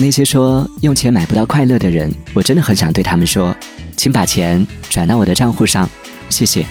那些说用钱买不到快乐的人我真的很想对他们说请把钱转到我的账户上谢谢。